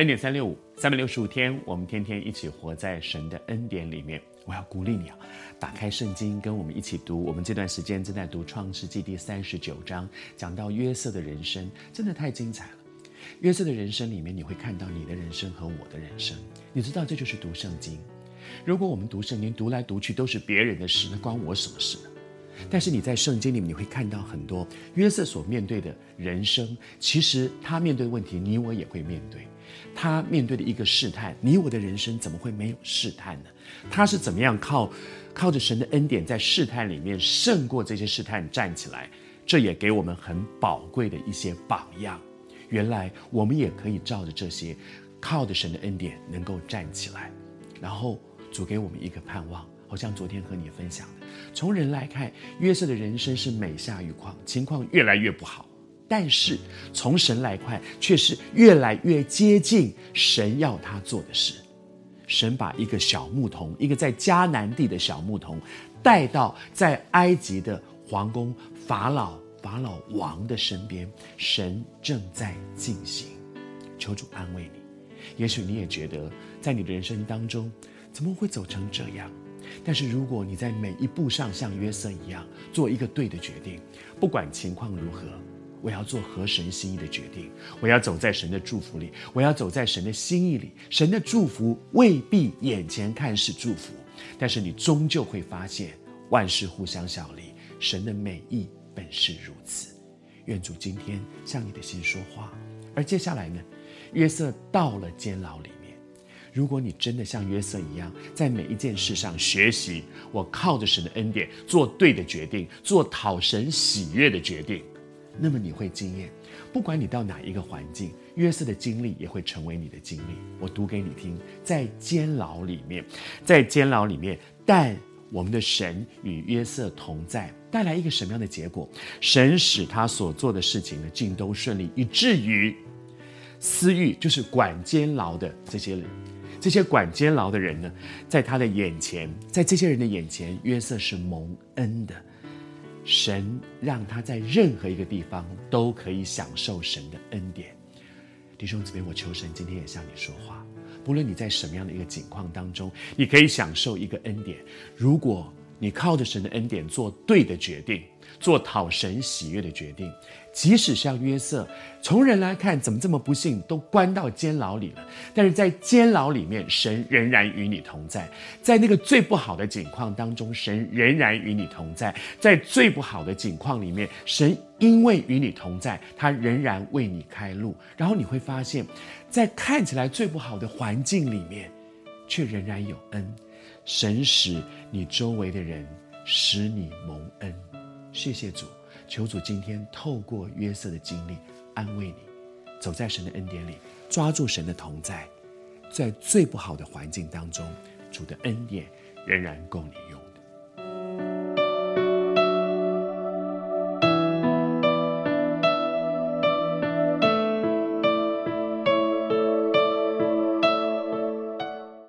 恩典三六五，三百六十五天，我们天天一起活在神的恩典里面。我要鼓励你啊，打开圣经，跟我们一起读。我们这段时间正在读创世纪第三十九章，讲到约瑟的人生，真的太精彩了。约瑟的人生里面，你会看到你的人生和我的人生。你知道，这就是读圣经。如果我们读圣经读来读去都是别人的事，那关我什么事呢？但是你在圣经里面，你会看到很多约瑟所面对的人生。其实他面对的问题，你我也会面对。他面对的一个试探，你我的人生怎么会没有试探呢？他是怎么样靠靠着神的恩典，在试探里面胜过这些试探站起来？这也给我们很宝贵的一些榜样。原来我们也可以照着这些，靠着神的恩典能够站起来。然后主给我们一个盼望，好像昨天和你分享的，从人来看，约瑟的人生是每下愈况，情况越来越不好。但是从神来看，却是越来越接近神要他做的事。神把一个小牧童，一个在迦南地的小牧童，带到在埃及的皇宫法老法老王的身边。神正在进行，求主安慰你。也许你也觉得，在你的人生当中，怎么会走成这样？但是如果你在每一步上像约瑟一样，做一个对的决定，不管情况如何。我要做合神心意的决定，我要走在神的祝福里，我要走在神的心意里。神的祝福未必眼前看是祝福，但是你终究会发现万事互相效力，神的美意本是如此。愿主今天向你的心说话。而接下来呢，约瑟到了监牢里。如果你真的像约瑟一样，在每一件事上学习，我靠着神的恩典做对的决定，做讨神喜悦的决定。那么你会经验，不管你到哪一个环境，约瑟的经历也会成为你的经历。我读给你听，在监牢里面，在监牢里面，但我们的神与约瑟同在，带来一个什么样的结果？神使他所做的事情呢，尽都顺利，以至于司狱就是管监牢的这些人，这些管监牢的人呢，在他的眼前，在这些人的眼前，约瑟是蒙恩的。神让他在任何一个地方都可以享受神的恩典，弟兄姊妹，我求神今天也向你说话。不论你在什么样的一个境况当中，你可以享受一个恩典。如果你靠着神的恩典做对的决定，做讨神喜悦的决定。即使像约瑟，从人来看怎么这么不幸，都关到监牢里了。但是在监牢里面，神仍然与你同在。在那个最不好的境况当中，神仍然与你同在。在最不好的境况里面，神因为与你同在，他仍然为你开路。然后你会发现，在看起来最不好的环境里面，却仍然有恩。神使你周围的人使你蒙恩。谢谢主。求主今天透过约瑟的经历安慰你，走在神的恩典里，抓住神的同在，在最不好的环境当中，主的恩典仍然够你用。